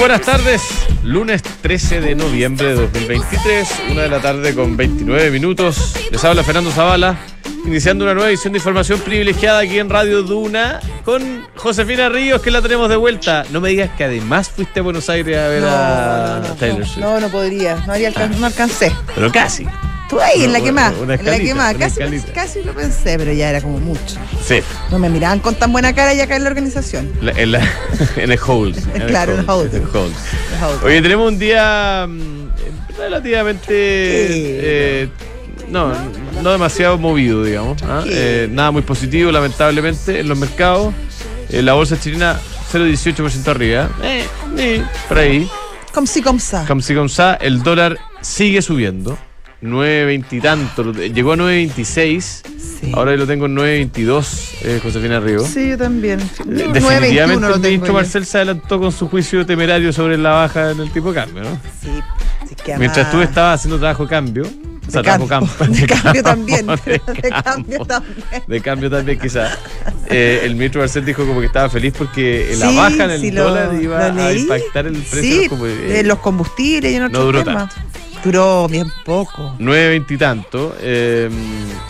buenas tardes. Lunes 13 de noviembre de 2023, una de la tarde con 29 minutos. Les habla Fernando Zavala, iniciando una nueva edición de información privilegiada aquí en Radio Duna con Josefina Ríos, que la tenemos de vuelta. No me digas que además fuiste a Buenos Aires a ver a no, no, Taylor no, Swift. no, no podría, no, haría alcan- no alcancé. Pero casi. Tú ahí, en la que más, en la que más. Casi, casi lo pensé, pero ya era como mucho. Sí. No me miraban con tan buena cara ya acá en la organización. La- en, la- en el hold. Claro, en el hold. en el hold. Oye, tenemos un día mm, relativamente. eh, no, no demasiado movido, digamos. ¿ah? Eh, nada muy positivo, lamentablemente, en los mercados. Eh, la bolsa chilena 0,18% arriba. Eh, por ahí. Como si, como sa. Como si, como sa, el dólar sigue subiendo. 9.20 y tanto. Llegó a 9.26. Sí. Ahora lo tengo en 9.22, eh, Josefina Río. Sí, yo también. Eh, 9.21 Definitivamente el ministro. Marcel se adelantó con su juicio temerario sobre la baja en el tipo de cambio, ¿no? Sí, que Mientras tú estabas haciendo trabajo cambio, o sea, de trabajo cambio, campo, de cambio también. de De cambio también. de cambio también quizás, eh, el ministro Marcel dijo como que estaba feliz porque la Sí, baja en el lo- dólar iba lo a impactar el precio Sí, de los combu- de los combustibles y en otros no duró temas. Duró bien poco. 9.20 y tanto eh,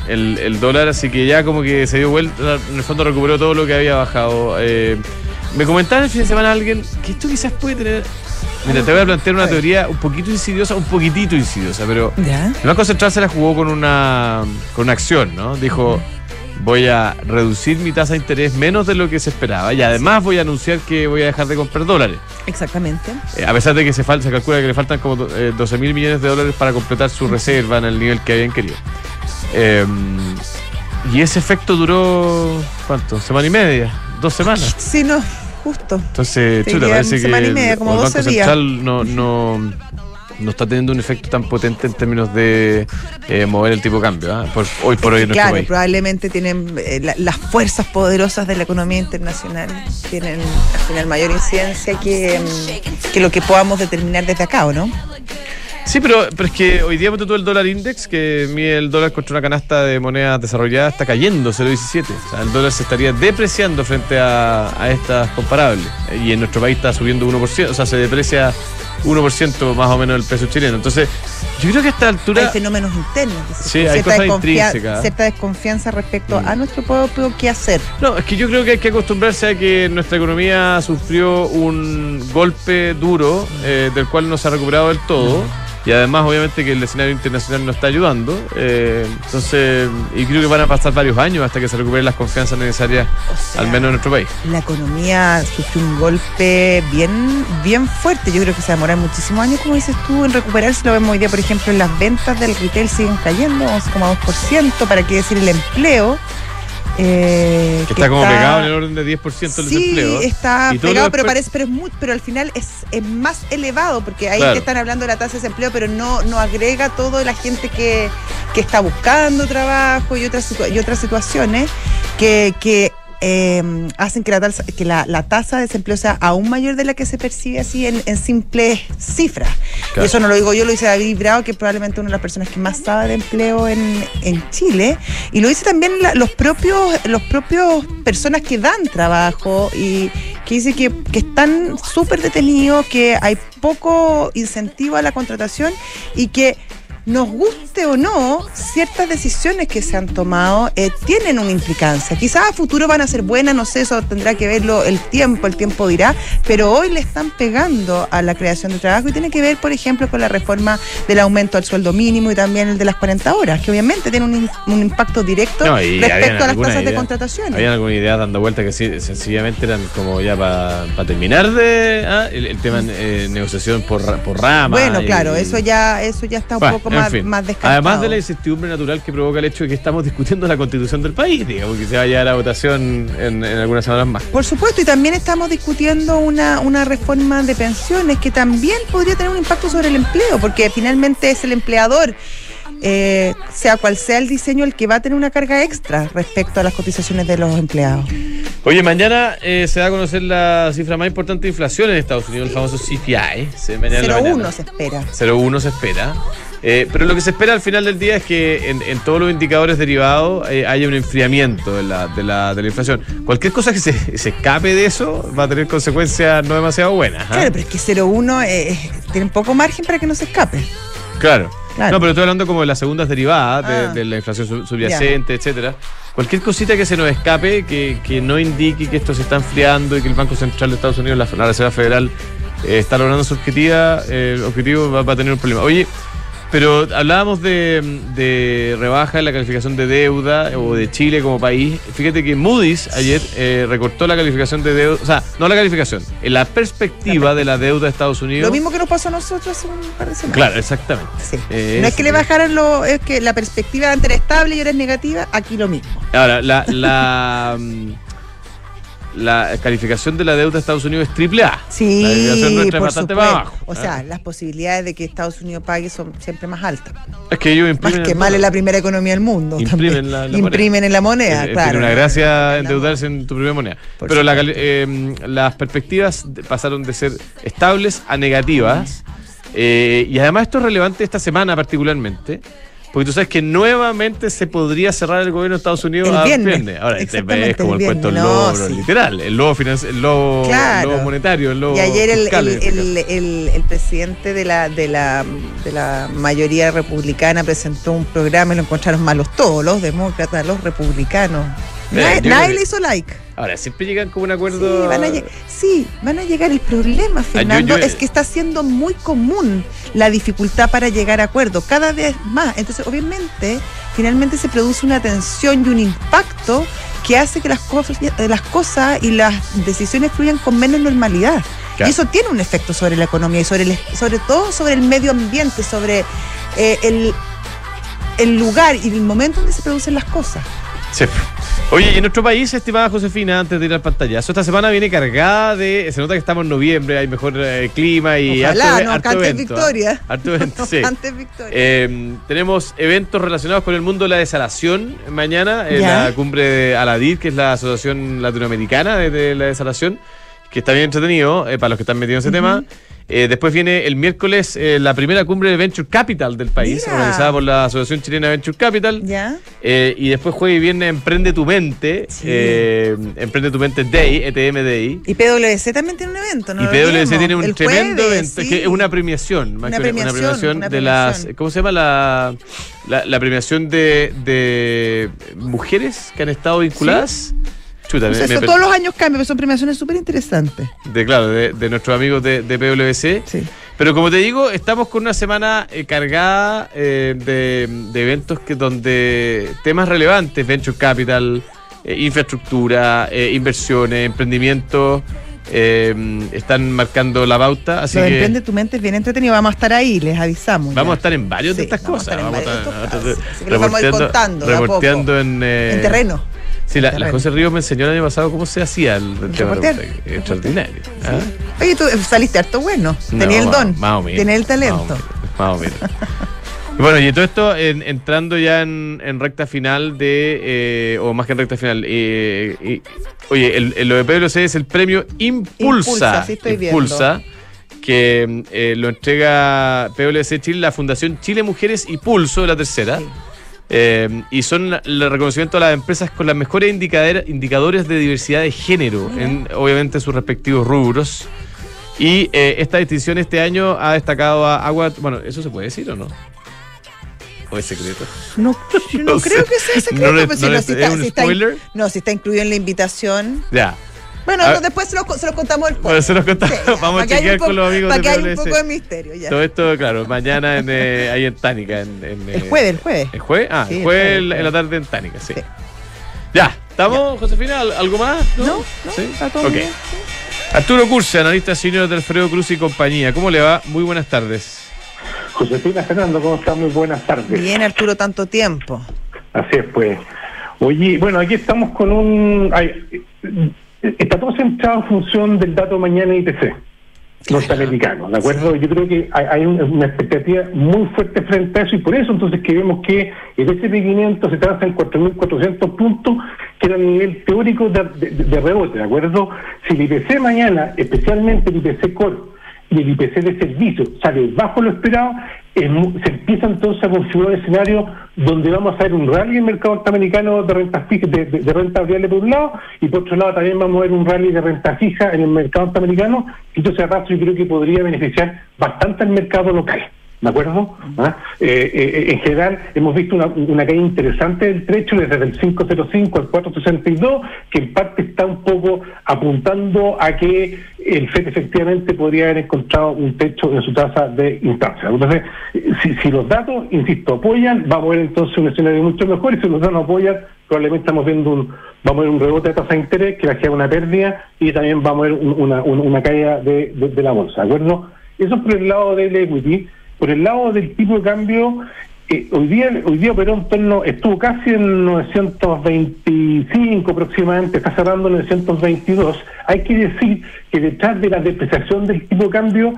el, el dólar, así que ya como que se dio vuelta, en el fondo recuperó todo lo que había bajado. Eh, me comentaba el fin de semana alguien que esto quizás puede tener... Mira, te voy a plantear una teoría un poquito insidiosa, un poquitito insidiosa, pero ¿Ya? el Banco Central se la jugó con una, con una acción, ¿no? Dijo, voy a reducir mi tasa de interés menos de lo que se esperaba y además voy a anunciar que voy a dejar de comprar dólares. Exactamente. Eh, a pesar de que se, calcula que le faltan como eh, 12 mil millones de dólares para completar su reserva en el nivel que habían querido. Eh, y ese efecto duró, ¿cuánto? ¿Semana y media? ¿Dos semanas? Sí, no, justo. Entonces, chuta, parece que semana y el, media, como o el 12 Banco días. Central no, no, no está teniendo un efecto tan potente en términos de eh, mover el tipo de cambio, ¿ah? Por- hoy por hoy en Claro, país. probablemente tienen eh, la- las fuerzas poderosas de la economía internacional tienen al final mayor incidencia que, mm, que lo que podamos determinar desde acá, ¿o no? Sí, pero, pero es que hoy día tú el dólar index, que mide el dólar contra una canasta de monedas desarrolladas, está cayendo 0,17. O sea, el dólar se estaría depreciando frente a, a estas comparables. Y en nuestro país está subiendo 1%, o sea, se deprecia 1% más o menos el peso chileno. Entonces, yo creo que a esta Hay altura... fenómenos internos. Sí, hay cierta, cosas intrínsecas. cierta desconfianza respecto Mm. a nuestro propio qué hacer. No, es que yo creo que hay que acostumbrarse a que nuestra economía sufrió un golpe duro eh, del cual no se ha recuperado del todo. Y además, obviamente, que el escenario internacional no está ayudando. eh, entonces, y creo que van a pasar varios años hasta que se recuperen las confianzas necesarias, O sea, al menos en nuestro país. La economía sufrió un golpe bien, bien fuerte. Yo creo que se demorar muchísimos años, como dices tú, en recuperarse. Lo vemos hoy día, por ejemplo, en las ventas del retail siguen cayendo 11,2%. ¿Para qué decir el empleo? Eh, Que está como pegado en el orden de 10% del Sí, desempleo. está Y pegado, pero parece, pero es muy, pero al final es, es más elevado, porque ahí Claro. están hablando de la tasa de desempleo, pero no, no agrega todo la gente que, que está buscando trabajo y otras y otras situaciones que, que eh, hacen que la tasa, que la, la tasa de desempleo sea aún mayor de la que se percibe así en, en simples cifras. Claro. Y eso no lo digo yo, lo dice David Bravo, que es probablemente una de las personas que más sabe de empleo en, en Chile. Y lo dice también la- los propios, los propios personas que dan trabajo y que dice que, que están súper detenidos, que hay poco incentivo a la contratación y que nos guste o no, ciertas decisiones que se han tomado eh, tienen una implicancia. Quizás a futuro van a ser buenas, no sé, eso tendrá que verlo el tiempo, el tiempo dirá, pero hoy le están pegando a la creación de trabajo y tiene que ver, por ejemplo, con la reforma del aumento al sueldo mínimo y también el de las 40 horas, que obviamente tiene un, impacto directo No, respecto a las tasas de contratación. Habían alguna idea dando vuelta que sí, sencillamente eran como ya para terminar de ah, el, el tema eh, negociación por, por rama. Bueno, claro, eso ya, eso ya está un Bueno, poco en más, fin. más descartado. Además de la incertidumbre natural que provoca el hecho de que estamos discutiendo la constitución del país, digamos, que se va a llevar a votación en, en algunas semanas más. Por supuesto, y también estamos discutiendo una, una reforma de pensiones que también podría tener un impacto sobre el empleo, porque finalmente es el empleador, eh, sea cual sea el diseño, el que va a tener una carga extra respecto a las cotizaciones de los empleados. Oye, mañana eh, se va a conocer la cifra más importante de inflación en Estados Unidos, el famoso CPI. Se, mañana en la 0,1 mañana. se espera. 0,1 se espera. Eh, pero lo que se espera al final del día es que en, en todos los indicadores derivados eh, haya un enfriamiento de la, de, la, de la inflación. Cualquier cosa que se, se escape de eso va a tener consecuencias no demasiado buenas. ¿ah? Claro, pero es que 0,1 eh, tiene poco margen para que no se escape. Claro. Claro. No, pero estoy hablando como de las segundas derivadas, de, Ah. de la inflación sub- subyacente, etcétera. Cualquier cosita que se nos escape, que, que no indique que esto se está enfriando y que el Banco Central de Estados Unidos, la, la Reserva Federal, eh, está logrando su objetiva, eh, el objetivo va, va a tener un problema. Oye, pero hablábamos de, de rebaja en la calificación de deuda o de Chile como país. Fíjate que Moody's ayer eh, recortó la calificación de deuda, o sea, no la calificación, en la perspectiva de la deuda de Estados Unidos. Lo mismo que nos pasó a nosotros hace un par de semanas. Claro, exactamente. Sí. Eh, no es que le bajaran lo, es que la perspectiva antes era estable y ahora es negativa, aquí lo mismo. Ahora, la, la, la calificación de la deuda de Estados Unidos es triple A. Sí, la calificación nuestra es bastante supuesto. más abajo. O sea, las posibilidades de que Estados Unidos pague son siempre más altas. es que ellos Más imprimen. que el mal es la primera economía del mundo. Imprimen la- la Imprimen en la moneda, Eh, eh, claro. Tiene una gracia endeudarse en tu primera moneda. Por Pero la eh, las perspectivas pasaron de ser estables a negativas. Eh, y además esto es relevante esta semana particularmente. Porque tú sabes que nuevamente se podría cerrar el gobierno de Estados Unidos El a viernes. Ahora, este es como el el, cuento del lobo, No, pero sí. literal. El lobo, el lobo, Claro. el lobo monetario, el lobo Y ayer fiscal, el presidente de la, de, la, de la mayoría republicana presentó un programa y lo encontraron malos todos, los demócratas, los republicanos. Mira, Nadie, le hizo like. Ahora, siempre llegan como un acuerdo. Sí van, a sí, van a llegar. El problema, Fernando, Ah, yo- es que está siendo muy común la dificultad para llegar a acuerdo, cada vez más. Entonces, obviamente, finalmente se produce una tensión y un impacto que hace que las cosas, las cosas y las decisiones fluyan con menos normalidad. Claro. Y eso tiene un efecto sobre la economía y sobre, el, sobre todo sobre el medio ambiente, sobre eh, el, el lugar y el momento donde se producen las cosas. Sí. Oye, y en nuestro país, estimada Josefina, antes de ir al pantallazo, esta semana viene cargada de. Se nota que estamos en noviembre, hay mejor eh, clima y. Ojalá, harto- no, harto evento, Victoria. ¿ah? Harto evento, sí. Antes Victoria. Eh, tenemos eventos relacionados con el mundo de la desalación mañana, en Ya. la cumbre de Aladir, que es la Asociación Latinoamericana de, de la Desalación, que está bien entretenido eh, para los que están metidos en ese tema. Eh, después viene el miércoles eh, la primera cumbre de Venture Capital del país, Mira. organizada por la Asociación Chilena Venture Capital. ¿Ya? Eh, y después jueves y viernes Emprende tu Mente, Sí. Emprende tu Mente Day, ETM Day. Y PwC también tiene un evento, ¿no? y PwC tiene un El tremendo jueves, evento, sí. que es una premiación, más Una que premiación, premiación una de las, premiación. ¿cómo se llama? La, la, la premiación de, de mujeres que han estado vinculadas. Chuta, me- eso todos los años cambia, pero son premiaciones súper interesantes. de, claro, de, de nuestros amigos de, de PwC. Sí. Pero como te digo, estamos con una semana eh, cargada eh, de, de eventos que donde temas relevantes, venture capital, eh, infraestructura, inversiones, emprendimiento, están marcando la pauta. Así Lo que Emprende tu mente es bien entretenido. Vamos a estar ahí, les avisamos. vamos a estar en varios de estas vamos a cosas. estar en Vamos a estar- estos casos. A reporteando- contando reporteando en, En terreno. Sí, la, la. José Ríos me enseñó el año pasado cómo se hacía el, el tema reportaje. Extraordinario. ¿ah? Oye, tú eh, saliste harto bueno. No, Tenías el don. Más o menos. Tenías el Más talento. o menos. Más o menos. Bueno, y todo esto en- entrando ya en, en recta final de, eh, o más que en recta final, eh, y- oye, el, el- lo de PwC es el premio Impulsa. Impulsa, sí estoy viendo. Impulsa, que eh, lo entrega PwC Chile, la Fundación Chile Mujeres y Pulso, la tercera. Sí. Eh, y son el reconocimiento a las empresas con las mejores indicadores de diversidad de género en obviamente sus respectivos rubros. Y eh, esta distinción este año ha destacado a Agua. Bueno, ¿eso se puede decir o no? ¿O es secreto? No, yo no, No sé. creo que sea secreto. No pero si no no, le- si ¿es está- un si está in- spoiler? no, si está incluido en la invitación. Ya. Bueno, A- no, después se los, se los contamos el Bueno, se los contamos. Sí, Vamos a chequear con los amigos Para de que haya un poco de misterio ya. Todo esto, claro, mañana en, eh, ahí en Tánica. En, en, El jueves, el jueves. ¿El jueves? Ah, Sí, el el jueves en la- en el la tarde en Tánica, sí. Sí. Ya, ¿estamos, Josefina? ¿Al- ¿Algo más? No, no, ¿Sí? está todo bien. Arturo Curse, analista senior de Alfredo Cruz y compañía. ¿Cómo le va? Muy buenas tardes. Josefina Fernando, ¿cómo está? Muy buenas tardes. Bien, Arturo, tanto tiempo. Así es, pues. Oye, bueno, aquí estamos con un... ay, está todo centrado en función del dato mañana IPC norteamericano, ¿de acuerdo? Yo creo que hay, hay un- una expectativa muy fuerte frente a eso y por eso entonces que vemos que el S&P 500 se transa en 4.400 puntos, que era el nivel teórico de, de- de rebote, ¿de acuerdo? Si el IPC mañana, especialmente el IPC Core, y el IPC de servicio sale bajo lo esperado, es se empieza entonces a configurar un escenario donde vamos a ver un rally en el mercado norteamericano de renta fija, de, de- de por un lado, y por otro lado también vamos a ver un rally de renta fija en el mercado norteamericano, y entonces arrastre yo creo que podría beneficiar bastante al mercado local. ¿De acuerdo? ¿Ah? Eh, eh, en general, hemos visto una, una caída interesante del trecho desde el 505 al 462, que en parte está un poco apuntando a que el FED efectivamente podría haber encontrado un techo en su tasa de instancia. Entonces, eh, si, si los datos, insisto, apoyan, vamos a ver entonces un escenario mucho mejor, y si los datos no apoyan, probablemente estamos viendo un, vamos a ver un rebote de tasa de interés que va a generar una pérdida y también vamos a ver un- una, una, una caída de, de- de la bolsa, ¿de acuerdo? Eso es por el lado del equity. Por el lado del tipo de cambio, eh, hoy día hoy día operó estuvo casi en 925 aproximadamente, está cerrando en 922. Hay que decir que detrás de la depreciación del tipo de cambio,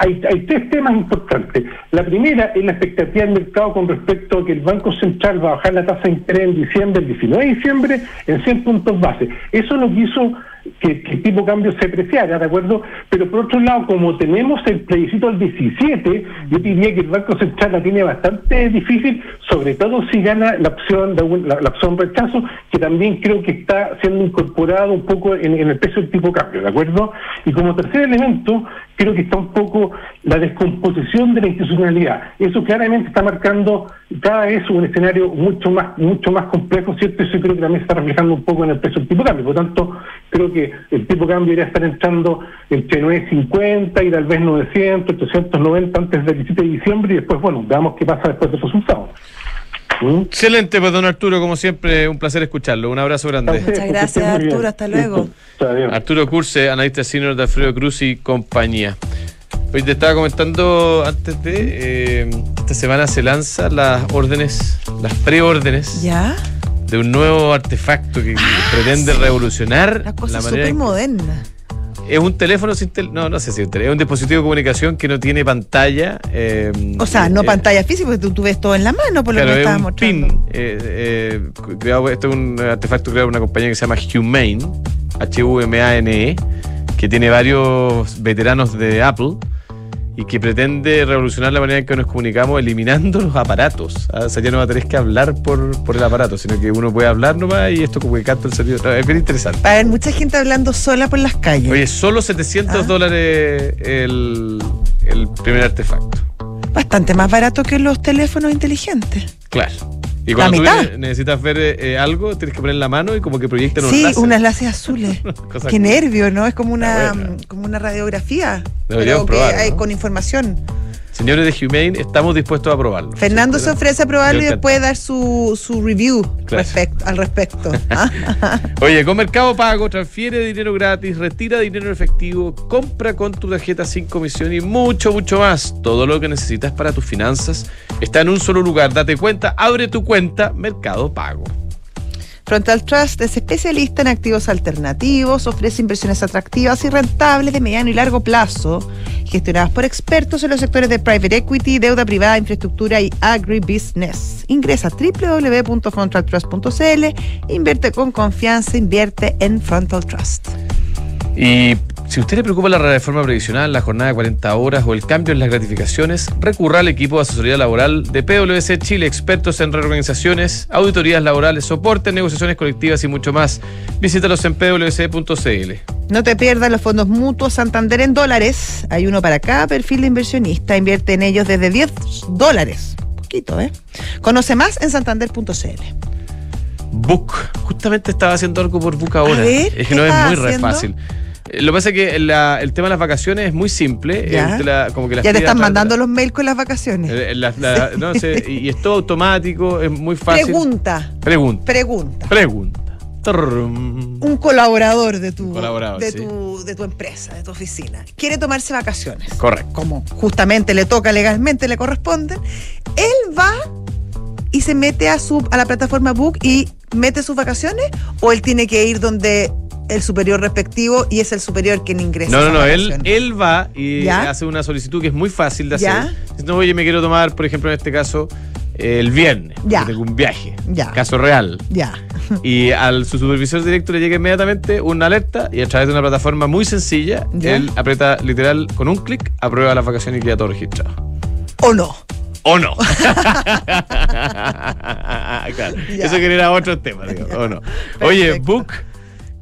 hay, hay tres temas importantes. La primera es la expectativa del mercado con respecto a que el Banco Central va a bajar la tasa de interés en diciembre, el 19 de diciembre, en 100 puntos base. Eso es lo hizo que, el tipo de cambio se apreciara, ¿de acuerdo? Pero por otro lado, como tenemos el plebiscito al 17, yo diría que el Banco Central la tiene bastante difícil, sobre todo si gana la opción la opción rechazo, que también creo que está siendo incorporado un poco en, en el peso del tipo de cambio, ¿de acuerdo? Y como tercer elemento, creo que está un poco la descomposición de la institucionalidad. Eso claramente está marcando cada vez un escenario mucho más mucho más complejo, ¿cierto? Eso creo que también se está reflejando un poco en el precio del tipo de cambio. Por tanto, creo que el tipo de cambio debería estar entrando entre 950 y tal vez 900, 890 antes del 17 de diciembre y después, bueno, veamos qué pasa después de esos resultados. ¿Mm? Excelente, pues don Arturo, como siempre, un placer escucharlo. Un abrazo grande. Muchas gracias, Arturo. Hasta luego. Arturo Curse, analista senior de Alfredo Cruz y compañía. Hoy te estaba comentando antes de. eh, esta semana se lanzan las órdenes, las preórdenes ¿Ya? de un nuevo artefacto que pretende revolucionar La cosa la es manera. súper en- moderna. Es un teléfono sin tel- no, no sé si es un teléfono, es un dispositivo de comunicación que no tiene pantalla. eh, O sea, no eh, pantalla física, porque tú, tú ves todo en la mano, por lo que es estabas un mostrando. pin. eh, creado, este es un artefacto creado por una compañía que se llama Humane, H-U-M-A-N-E, E, que tiene varios veteranos de Apple y que pretende revolucionar la manera en que nos comunicamos eliminando los aparatos. ¿ah? O sea, ya no va a tener que hablar por, por el aparato, sino que uno puede hablar nomás y esto como que capta el sonido. No, es bien interesante. A haber mucha gente hablando sola por las calles. Oye, solo 700 Ah. dólares el, el primer artefacto. Bastante más barato que los teléfonos inteligentes. Claro. Y cuando tú mitad. ne- necesitas ver eh, algo, tienes que poner la mano y como que proyectan Sí, un unas láser azules. Qué cool. nervio, ¿no? Es como una, como una radiografía. Pero que probar, hay ¿no? con información. Señores de Humane, estamos dispuestos a probarlo. Fernando se ofrece a probarlo y después dar su, su review Claro. al respecto. Oye, con Mercado Pago, transfiere dinero gratis, retira dinero en efectivo, compra con tu tarjeta sin comisión y mucho, mucho más. Todo lo que necesitas para tus finanzas está en un solo lugar. Date cuenta, abre tu cuenta Mercado Pago. Frontal Trust es especialista en activos alternativos, ofrece inversiones atractivas y rentables de mediano y largo plazo, gestionadas por expertos en los sectores de private equity, deuda privada, infraestructura y agribusiness. Ingresa a www.frontaltrust.cl, invierte con confianza, invierte en Frontal Trust. Y si usted le preocupa la reforma previsional, la jornada de 40 horas o el cambio en las gratificaciones, recurra al equipo de asesoría laboral de PwC Chile, expertos en reorganizaciones, auditorías laborales, soporte, negociaciones colectivas y mucho más. Visítalos en pwc.cl. No te pierdas los fondos mutuos Santander en dólares. Hay uno para cada perfil de inversionista. Invierte en ellos desde 10 dólares. Poquito, ¿eh? Conoce más en santander.cl. Book. Justamente estaba haciendo algo por Book ahora. ver, es ¿qué que no es muy re fácil. Eh, Lo que pasa es que la- el tema de las vacaciones es muy simple. Ya. Eh, la- como que las Ya te están mandando los mails con las vacaciones. eh, la- la- no sé, y, es todo automático, es muy fácil. Pregunta, Pregunta. pregunta. Pregunta. Un colaborador de tu, Colaborador, de, sí. tu, de tu empresa, de tu oficina, quiere tomarse vacaciones. Correcto. Como justamente le toca legalmente, le corresponde. Él va y se mete a, su, a la plataforma Book y mete sus vacaciones o él tiene que ir donde el superior respectivo y es el superior quien ingresa. No, no, no, él, él va y ¿Ya? hace una solicitud que es muy fácil de hacer. No, oye, me quiero tomar, por ejemplo, en este caso, el viernes. Ya. Tengo un viaje. Ya. Caso real. Ya. Y al su supervisor directo le llega inmediatamente una alerta y a través de una plataforma muy sencilla, Ya. él aprieta literal con un clic, aprueba las vacaciones y queda todo registrado. ¿O no? ¿O no? claro, eso genera otro tema, digo, ¿o no? Oye, Book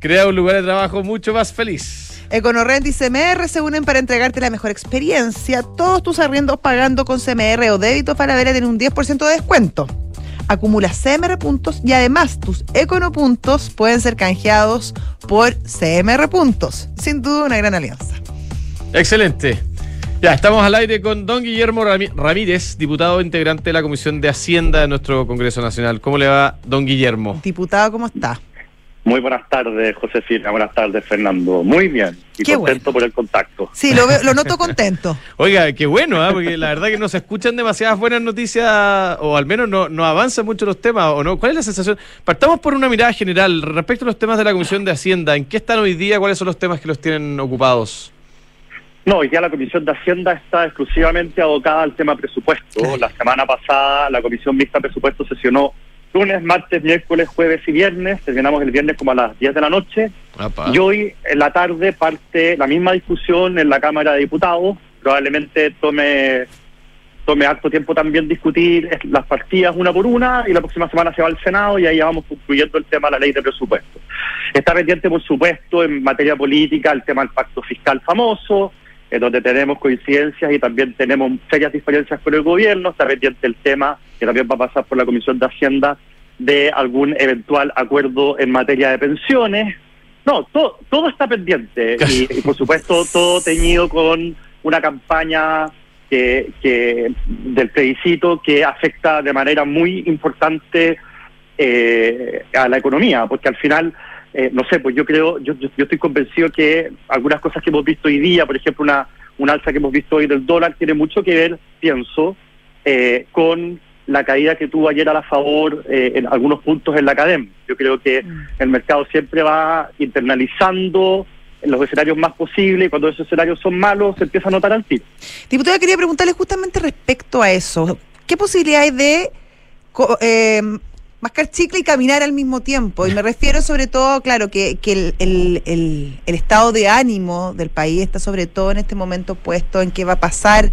crea un lugar de trabajo mucho más feliz. EconoRent y CMR se unen para entregarte la mejor experiencia. Todos tus arriendos pagando con CMR o débito para ver tienen un 10% de descuento. Acumula CMR puntos y además tus Econo puntos pueden ser canjeados por CMR puntos. Sin duda una gran alianza. Excelente. Ya, estamos al aire con don Guillermo Ramírez, diputado integrante de la Comisión de Hacienda de nuestro Congreso Nacional. ¿Cómo le va, don Guillermo? Diputado, ¿cómo está? Muy buenas tardes, Josefina. Buenas tardes, Fernando. Muy bien. Y contento por el contacto. Sí, lo, lo noto contento. Oiga, qué bueno, ¿eh? porque la verdad que no se escuchan demasiadas buenas noticias, o al menos no, no avanzan mucho los temas, ¿o no? ¿Cuál es la sensación? Partamos por una mirada general respecto a los temas de la Comisión de Hacienda. ¿En qué están hoy día? ¿Cuáles son los temas que los tienen ocupados? No, hoy día la Comisión de Hacienda está exclusivamente abocada al tema presupuesto. La semana pasada la Comisión Mixta Presupuesto sesionó lunes, martes, miércoles, jueves y viernes. Terminamos el viernes como a las 10 de la noche. Y hoy en la tarde parte la misma discusión en la Cámara de Diputados. Probablemente tome tome harto tiempo también discutir las partidas una por una y la próxima semana se va al Senado y ahí ya vamos concluyendo el tema de la ley de presupuesto. Está pendiente, por supuesto, en materia política el tema del pacto fiscal famoso, en donde tenemos coincidencias y también tenemos serias diferencias con el gobierno. Está pendiente el tema, que también va a pasar por la Comisión de Hacienda, de algún eventual acuerdo en materia de pensiones. No, todo, todo está pendiente y, por supuesto todo teñido con una campaña que, que del plebiscito que afecta de manera muy importante eh, a la economía, porque al final eh, no sé, pues yo creo, yo, yo, estoy convencido que algunas cosas que hemos visto hoy día, por ejemplo, una, una alza que hemos visto hoy del dólar, tiene mucho que ver, pienso, eh, con la caída que tuvo ayer a la favor eh, en algunos puntos en la academia. Yo creo que mm. el mercado siempre va internalizando los escenarios más posibles y cuando esos escenarios son malos se empieza a notar al tiro. Diputada, quería preguntarle justamente respecto a eso. ¿Qué posibilidad hay de eh, mascar chicle y caminar al mismo tiempo. Y me refiero sobre todo, claro, que, el, el, estado de ánimo del país está sobre todo en este momento puesto en qué va a pasar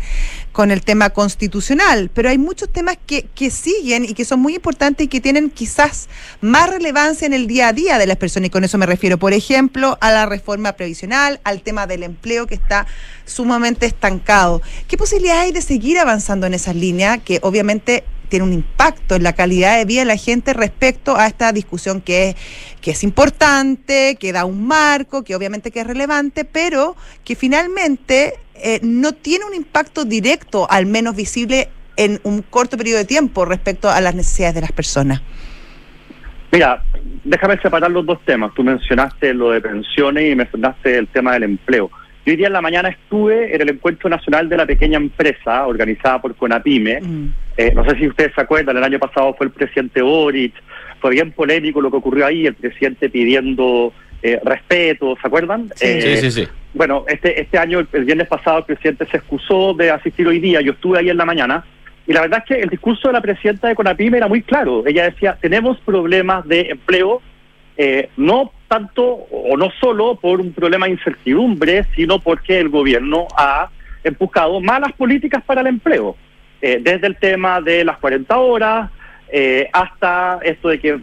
con el tema constitucional. Pero hay muchos temas que, que siguen y que son muy importantes y que tienen quizás más relevancia en el día a día de las personas. Y con eso me refiero, por ejemplo, a la reforma previsional, al tema del empleo que está sumamente estancado. ¿Qué posibilidades hay de seguir avanzando en esas líneas que obviamente tiene un impacto en la calidad de vida de la gente respecto a esta discusión que es, que es importante, que da un marco, que obviamente que es relevante, pero que finalmente eh, no tiene un impacto directo, al menos visible en un corto periodo de tiempo respecto a las necesidades de las personas. Mira, déjame separar los dos temas. Tú mencionaste lo de pensiones y mencionaste el tema del empleo. Yo hoy día en la mañana estuve en el Encuentro Nacional de la Pequeña Empresa, organizada por CONAPIME. Mm. Eh, no sé si ustedes se acuerdan, el año pasado fue el presidente Boric, fue bien polémico lo que ocurrió ahí, el presidente pidiendo eh, respeto, ¿se acuerdan? Sí, eh, sí, sí, Bueno, este, este año, el, viernes pasado, el presidente se excusó de asistir hoy día, yo estuve ahí en la mañana, y la verdad es que el discurso de la presidenta de CONAPIME era muy claro. Ella decía, tenemos problemas de empleo, eh, no tanto o no solo por un problema de incertidumbre, sino porque el gobierno ha empujado malas políticas para el empleo, eh, desde el tema de las 40 horas eh, hasta esto de que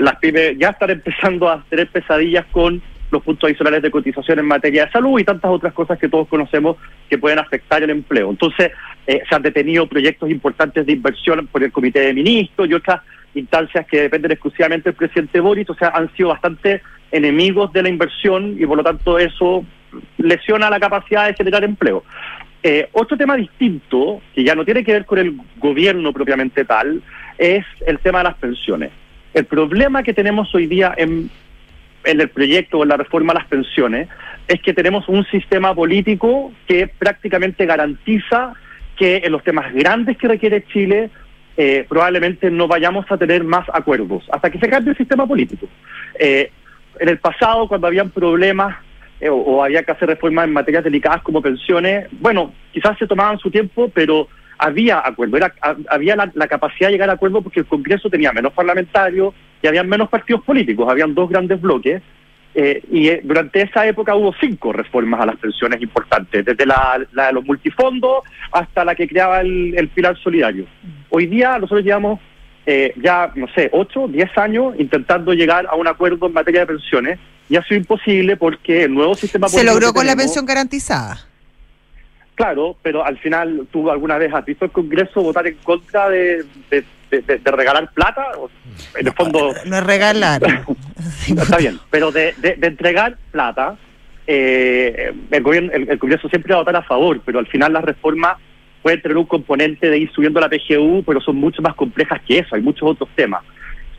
las pymes ya están empezando a tener pesadillas con los puntos adicionales de cotización en materia de salud y tantas otras cosas que todos conocemos que pueden afectar el empleo. Entonces, se han detenido proyectos importantes de inversión por el Comité de Ministros y otras instancias que dependen exclusivamente del presidente Boris, o sea, han sido bastante enemigos de la inversión y por lo tanto eso lesiona la capacidad de generar empleo. Eh, otro tema distinto, que ya no tiene que ver con el gobierno propiamente tal, es el tema de las pensiones. El problema que tenemos hoy día en, en el proyecto o en la reforma a las pensiones es que tenemos un sistema político que prácticamente garantiza que en los temas grandes que requiere Chile eh, probablemente no vayamos a tener más acuerdos hasta que se cambie el sistema político. Eh, en el pasado, cuando habían problemas eh, o, había que hacer reformas en materias delicadas como pensiones, bueno, quizás se tomaban su tiempo, pero había acuerdo, era, había la, capacidad de llegar a acuerdo porque el Congreso tenía menos parlamentarios y habían menos partidos políticos, habían dos grandes bloques. Eh, y eh, durante esa época hubo cinco reformas a las pensiones importantes, desde la, de los multifondos hasta la que creaba el, el pilar solidario. Hoy día nosotros llevamos eh, ya, no sé, ocho, diez años intentando llegar a un acuerdo en materia de pensiones y ha sido imposible porque el nuevo sistema Se logró con la pensión garantizada. Claro, pero al final, ¿tú alguna vez has visto el Congreso votar en contra de, de, de, de regalar plata? En el fondo... No es regalar. Está bien, pero de, entregar plata, eh, el, gobierno, el, el, Congreso siempre va a votar a favor, pero al final las reformas pueden tener un componente de ir subiendo la PGU, pero son mucho más complejas que eso, hay muchos otros temas.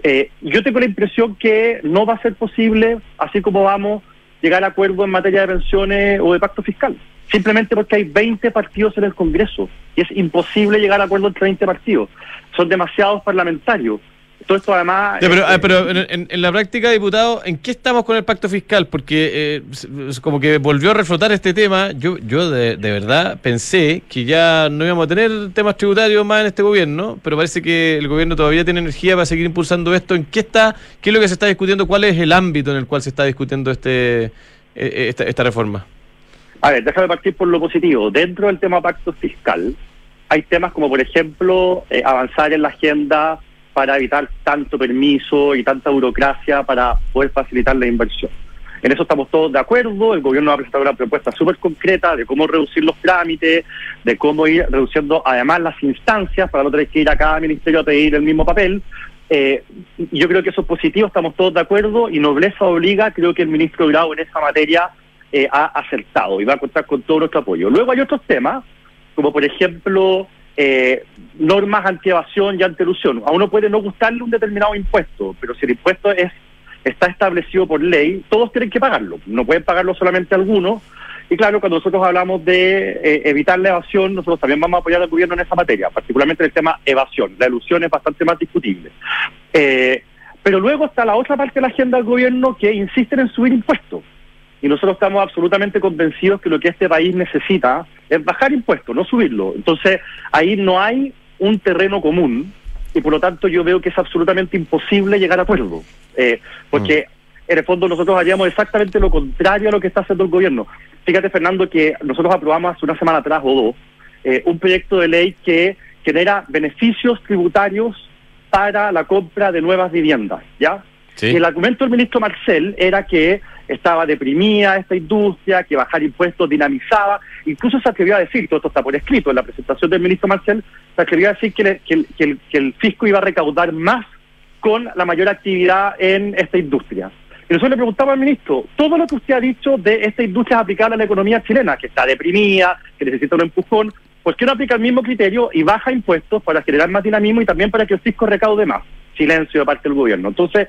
Eh, yo tengo la impresión que no va a ser posible, así como vamos, llegar a acuerdo en materia de pensiones o de pacto fiscal simplemente porque hay 20 partidos en el Congreso y es imposible llegar a acuerdo entre 20 partidos. Son demasiados parlamentarios. Todo esto además... pero, ah, pero en, la práctica, diputado, ¿en qué estamos con el pacto fiscal? Porque eh, como que volvió a reflotar este tema. Yo, yo de, verdad pensé que ya no íbamos a tener temas tributarios más en este gobierno, pero parece que el gobierno todavía tiene energía para seguir impulsando esto. ¿En qué está? ¿Qué es lo que se está discutiendo? ¿Cuál es el ámbito en el cual se está discutiendo este eh, esta, esta reforma? A ver, déjame partir por lo positivo. Dentro del tema pacto fiscal, hay temas como, por ejemplo, eh, avanzar en la agenda para evitar tanto permiso y tanta burocracia para poder facilitar la inversión. En eso estamos todos de acuerdo. El gobierno ha presentado una propuesta súper concreta de cómo reducir los trámites, de cómo ir reduciendo además las instancias para no tener que ir a cada ministerio a pedir el mismo papel. Eh, yo creo que eso es positivo, estamos todos de acuerdo y nobleza obliga, creo que el ministro Grau en esa materia eh, ha acertado y va a contar con todo nuestro apoyo. Luego hay otros temas, como por ejemplo eh, normas anti-evasión y anti-elusión. A uno puede no gustarle un determinado impuesto, pero si el impuesto es está establecido por ley, todos tienen que pagarlo. No pueden pagarlo solamente algunos. Y claro, cuando nosotros hablamos de eh, evitar la evasión, nosotros también vamos a apoyar al gobierno en esa materia, particularmente en el tema evasión. La elusión es bastante más discutible. pero luego está la otra parte de la agenda del gobierno que insisten en subir impuestos y nosotros estamos absolutamente convencidos que lo que este país necesita es bajar impuestos, no subirlo. Entonces, ahí no hay un terreno común y por lo tanto yo veo que es absolutamente imposible llegar a acuerdo. Eh, porque mm. en el fondo nosotros haríamos exactamente lo contrario a lo que está haciendo el gobierno. Fíjate, Fernando, que nosotros aprobamos hace una semana atrás o dos eh, un proyecto de ley que genera beneficios tributarios para la compra de nuevas viviendas, ¿ya? El argumento del ministro Marcel era que estaba deprimida esta industria, que bajar impuestos dinamizaba, incluso se atrevió a decir, todo esto está por escrito en la presentación del ministro Marcel, se atrevió a decir que, que, el, fisco iba a recaudar más con la mayor actividad en esta industria. Y nosotros le preguntamos al ministro, todo lo que usted ha dicho de esta industria es aplicable a la economía chilena, que está deprimida, que necesita un empujón, ¿por qué no aplica el mismo criterio y baja impuestos para generar más dinamismo y también para que el fisco recaude más? Silencio de parte del gobierno. Entonces,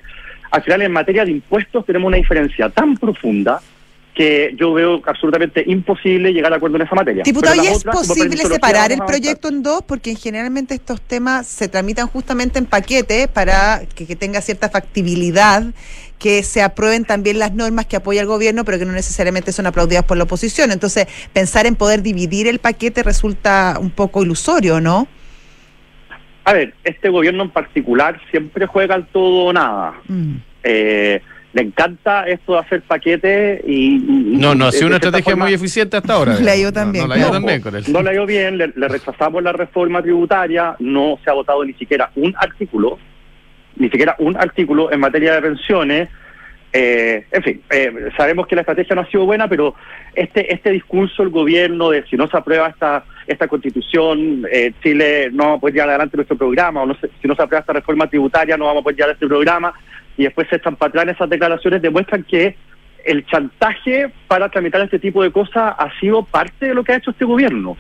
al final en materia de impuestos tenemos una diferencia tan profunda que yo veo absolutamente imposible llegar a acuerdo en esa materia. Diputado, ¿y es posible separar el proyecto en dos? Porque generalmente estos temas se tramitan justamente en paquete para que, que, tenga cierta factibilidad, que se aprueben también las normas que apoya el gobierno, pero que no necesariamente son aplaudidas por la oposición. Entonces, pensar en poder dividir el paquete resulta un poco ilusorio, ¿no? A ver, este gobierno en particular siempre juega al todo o nada. Mm. Eh, le encanta esto de hacer paquetes y... no, no ha sido una estrategia muy eficiente hasta ahora. La ido también. No, la también con él. No la ido bien, le, rechazamos la reforma tributaria, no se ha votado ni siquiera un artículo, ni siquiera un artículo en materia de pensiones. Eh, en fin, eh, sabemos que la estrategia no ha sido buena, pero este este discurso del gobierno de si no se aprueba esta esta constitución, eh, Chile no va a poder llevar adelante nuestro programa, o no si no se aprueba esta reforma tributaria no vamos a poder llevar este programa, y después se están para esas declaraciones, demuestran que el chantaje para tramitar este tipo de cosas ha sido parte de lo que ha hecho este gobierno.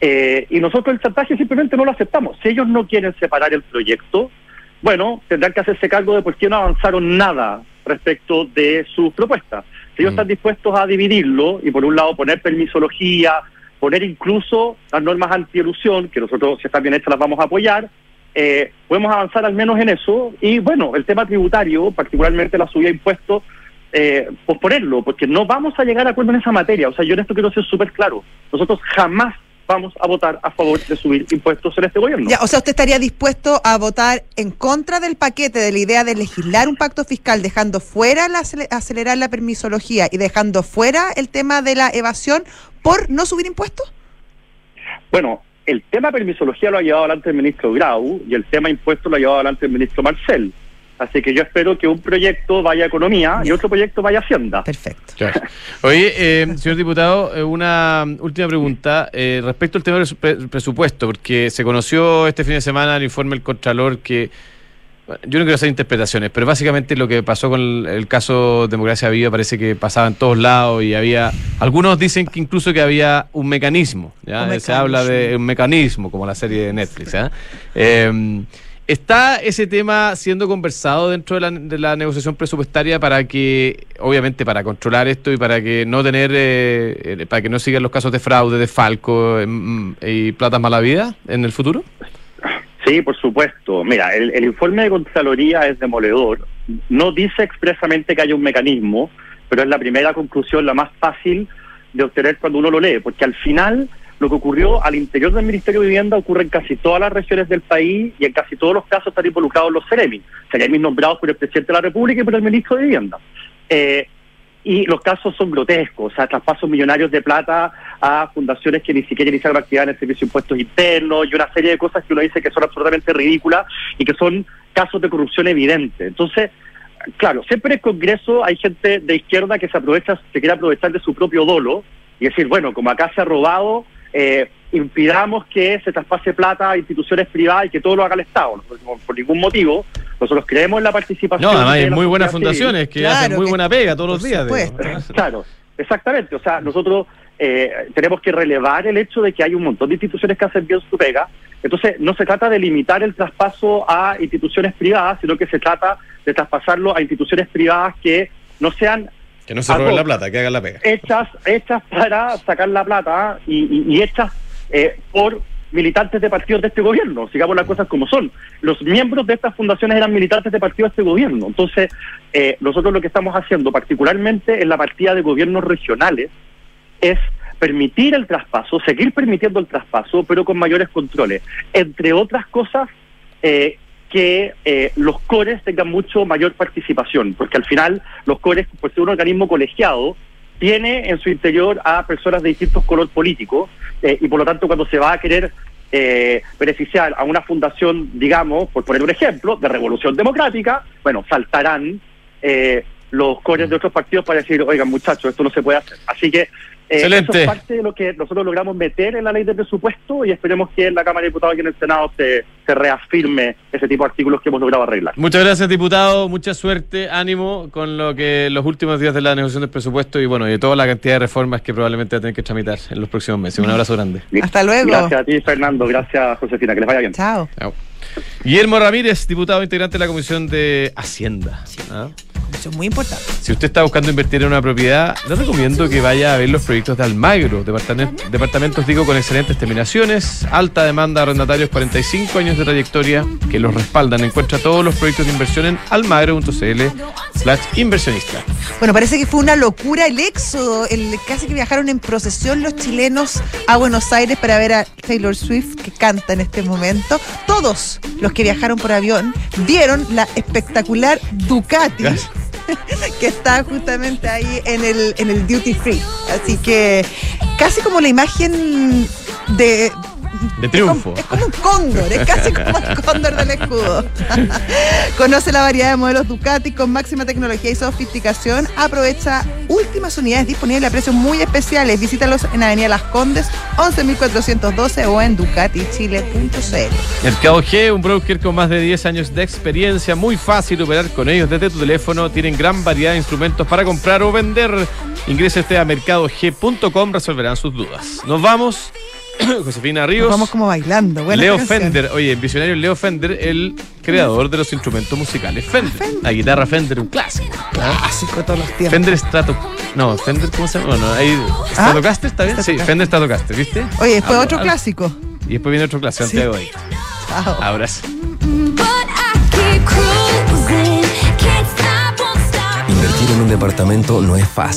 Eh, y nosotros el chantaje simplemente no lo aceptamos. Si ellos no quieren separar el proyecto, bueno, tendrán que hacerse cargo de por qué no avanzaron nada respecto de sus propuestas. Si ellos mm. están dispuestos a dividirlo y por un lado poner permisología, poner incluso las normas anti-elusión, que nosotros si están bien hechas las vamos a apoyar, eh, podemos avanzar al menos en eso. Y bueno, el tema tributario, particularmente la subida de impuestos, eh, posponerlo, porque no vamos a llegar a acuerdo en esa materia. O sea, yo en esto quiero ser súper claro. Nosotros jamás vamos a votar a favor de subir impuestos en este gobierno. Ya, o sea, ¿usted estaría dispuesto a votar en contra del paquete de la idea de legislar un pacto fiscal, dejando fuera la acele- acelerar la permisología y dejando fuera el tema de la evasión por no subir impuestos? Bueno, el tema permisología lo ha llevado adelante el ministro Grau y el tema impuestos lo ha llevado adelante el ministro Marcel. Así que yo espero que un proyecto vaya a economía y otro proyecto vaya a hacienda. Perfecto. Claro. Oye, eh, señor diputado, eh, una última pregunta eh, respecto al tema del pre- presupuesto, porque se conoció este fin de semana el informe del Contralor que, bueno, yo no quiero hacer interpretaciones, pero básicamente lo que pasó con el, el caso Democracia Viva parece que pasaba en todos lados y había, algunos dicen que incluso que había un mecanismo, ¿ya? Un se habla de un mecanismo, como la serie de Netflix. Eh, ¿Está ese tema siendo conversado dentro de la, de la negociación presupuestaria para que, obviamente, para controlar esto y para que no tener, eh, eh, para que no sigan los casos de fraude, de falco em, y platas mala vida en el futuro? Sí, por supuesto. Mira, el, el informe de Contraloría es demoledor. No dice expresamente que haya un mecanismo, pero es la primera conclusión, la más fácil de obtener cuando uno lo lee, porque al final lo que ocurrió al interior del Ministerio de Vivienda ocurre en casi todas las regiones del país y en casi todos los casos están involucrados los CEREMI, CEREMI nombrados por el presidente de la República y por el ministro de Vivienda. Eh, y los casos son grotescos, o sea, traspasos millonarios de plata a fundaciones que ni siquiera iniciaron actividad en el servicio de impuestos internos y una serie de cosas que uno dice que son absolutamente ridículas y que son casos de corrupción evidente. Entonces, claro, siempre en el Congreso hay gente de izquierda que se aprovecha, se quiere aprovechar de su propio dolo y decir, bueno, como acá se ha robado, eh, impidamos que se traspase plata a instituciones privadas y que todo lo haga el Estado, no, por, por ningún motivo. Nosotros creemos en la participación. No, además de hay muy buenas civil. fundaciones que Claro, hacen muy que- buena pega todos los días. Claro, exactamente. O sea, nosotros eh, tenemos que relevar el hecho de que hay un montón de instituciones que hacen bien su pega. Entonces, no se trata de limitar el traspaso a instituciones privadas, sino que se trata de traspasarlo a instituciones privadas que no sean Que no se roben la plata, que hagan la pega. hechas, hechas para sacar la plata y, y- y hechas eh, por militantes de partidos de este gobierno, sigamos las cosas como son. Los miembros de estas fundaciones eran militantes de partidos de este gobierno. Entonces, eh, nosotros lo que estamos haciendo, particularmente en la partida de gobiernos regionales, es permitir el traspaso, seguir permitiendo el traspaso, pero con mayores controles. Entre otras cosas, eh, que eh, los cores tengan mucho mayor participación, porque al final los cores, por ser un organismo colegiado, tiene en su interior a personas de distintos color político eh, y por lo tanto cuando se va a querer eh, beneficiar a una fundación, digamos, por poner un ejemplo, de revolución democrática, bueno, saltarán eh, los cores de otros partidos para decir, oigan muchachos, esto no se puede hacer. Así que Excelente. eso es parte de lo que nosotros logramos meter en la ley de presupuesto y esperemos que en la Cámara de Diputados y en el Senado se, se reafirme ese tipo de artículos que hemos logrado arreglar. Muchas gracias, diputado. Mucha suerte, ánimo con lo que los últimos días de la negociación del presupuesto y bueno, y de toda la cantidad de reformas que probablemente va a tener que tramitar en los próximos meses. Un abrazo grande. Hasta luego. Gracias a ti, Fernando. Gracias, Josefina. Que les vaya bien. Chao. Chao. Guillermo Ramírez, diputado integrante de la Comisión de Hacienda. ¿Ah? Eso es muy importante. Si usted está buscando invertir en una propiedad, le recomiendo que vaya a ver los proyectos de Almagro, departament- departamentos, digo, con excelentes terminaciones, alta demanda de arrendatarios, 45 años de trayectoria que los respaldan. Encuentra todos los proyectos de inversión en almagro.cl slash inversionista. Bueno, parece que fue una locura el éxodo, el, casi que viajaron en procesión los chilenos a Buenos Aires para ver a Taylor Swift que canta en este momento. Todos los que viajaron por avión vieron la espectacular Ducati Gracias. que está justamente ahí en el, en el duty free. Así que casi como la imagen de... De triunfo. Es como un cóndor, es casi como el cóndor del escudo. Conoce la variedad de modelos Ducati con máxima tecnología y sofisticación. Aprovecha últimas unidades disponibles a precios muy especiales. Visítalos en Avenida Las Condes, 11.412 o en ducatichile.cl. Mercado G, un broker con más de 10 años de experiencia, muy fácil operar con ellos desde tu teléfono, tienen gran variedad de instrumentos para comprar o vender. Ingrese usted a mercadog.com, resolverán sus dudas. Nos vamos, Josefina Ríos. Nos vamos como bailando. Buena Leo canción. Fender, oye, el visionario Leo Fender, el creador de los instrumentos musicales Fender. Fender. La guitarra Fender, un clásico. Clásico de todos los tiempos. Fender Strato. No, Fender, ¿cómo se llama? Bueno, ahí. ¿Stratocaster está bien? Sí. Fender Stratocaster, ¿viste? Oye, después otro clásico. Y después viene otro clásico, Sí. Santiago ahí. Chao. Abrazo. Invertir en un departamento no es fácil.